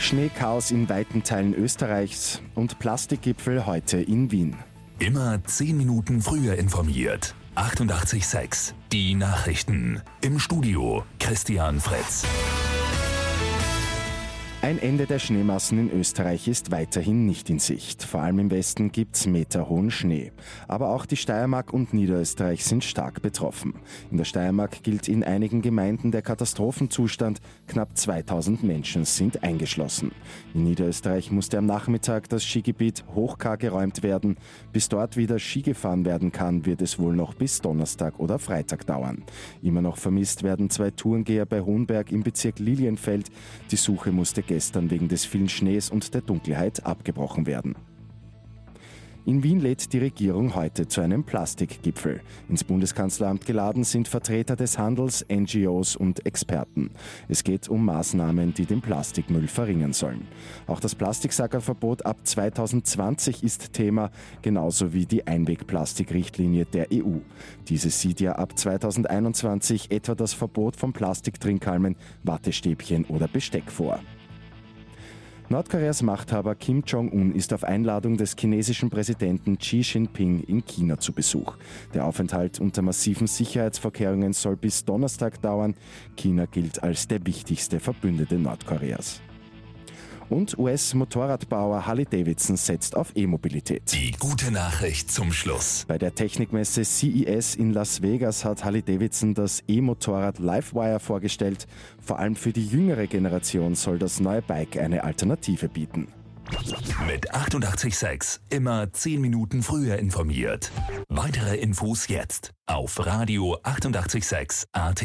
Schneechaos in weiten Teilen Österreichs und Plastikgipfel heute in Wien. Immer 10 Minuten früher informiert. 88.6 Die Nachrichten. Im Studio Christian Fritz. Ein Ende der Schneemassen in Österreich ist weiterhin nicht in Sicht. Vor allem im Westen gibt's meterhohen Schnee. Aber auch die Steiermark und Niederösterreich sind stark betroffen. In der Steiermark gilt in einigen Gemeinden der Katastrophenzustand. Knapp 2000 Menschen sind eingeschlossen. In Niederösterreich musste am Nachmittag das Skigebiet Hochkar geräumt werden. Bis dort wieder Ski gefahren werden kann, wird es wohl noch bis Donnerstag oder Freitag dauern. Immer noch vermisst werden zwei Tourengeher bei Hohenberg im Bezirk Lilienfeld. Die Suche musste gestern wegen des vielen Schnees und der Dunkelheit abgebrochen werden. In Wien lädt die Regierung heute zu einem Plastikgipfel. Ins Bundeskanzleramt geladen sind Vertreter des Handels, NGOs und Experten. Es geht um Maßnahmen, die den Plastikmüll verringern sollen. Auch das Plastiksackerverbot ab 2020 ist Thema, genauso wie die Einwegplastikrichtlinie der EU. Diese sieht ja ab 2021 etwa das Verbot von Plastiktrinkhalmen, Wattestäbchen oder Besteck vor. Nordkoreas Machthaber Kim Jong-un ist auf Einladung des chinesischen Präsidenten Xi Jinping in China zu Besuch. Der Aufenthalt unter massiven Sicherheitsvorkehrungen soll bis Donnerstag dauern. China gilt als der wichtigste Verbündete Nordkoreas. Und US-Motorradbauer Harley-Davidson setzt auf E-Mobilität. Die gute Nachricht zum Schluss. Bei der Technikmesse CES in Las Vegas hat Harley-Davidson das E-Motorrad Livewire vorgestellt. Vor allem für die jüngere Generation soll das neue Bike eine Alternative bieten. Mit 886 immer 10 Minuten früher informiert. Weitere Infos jetzt auf Radio 886 AT.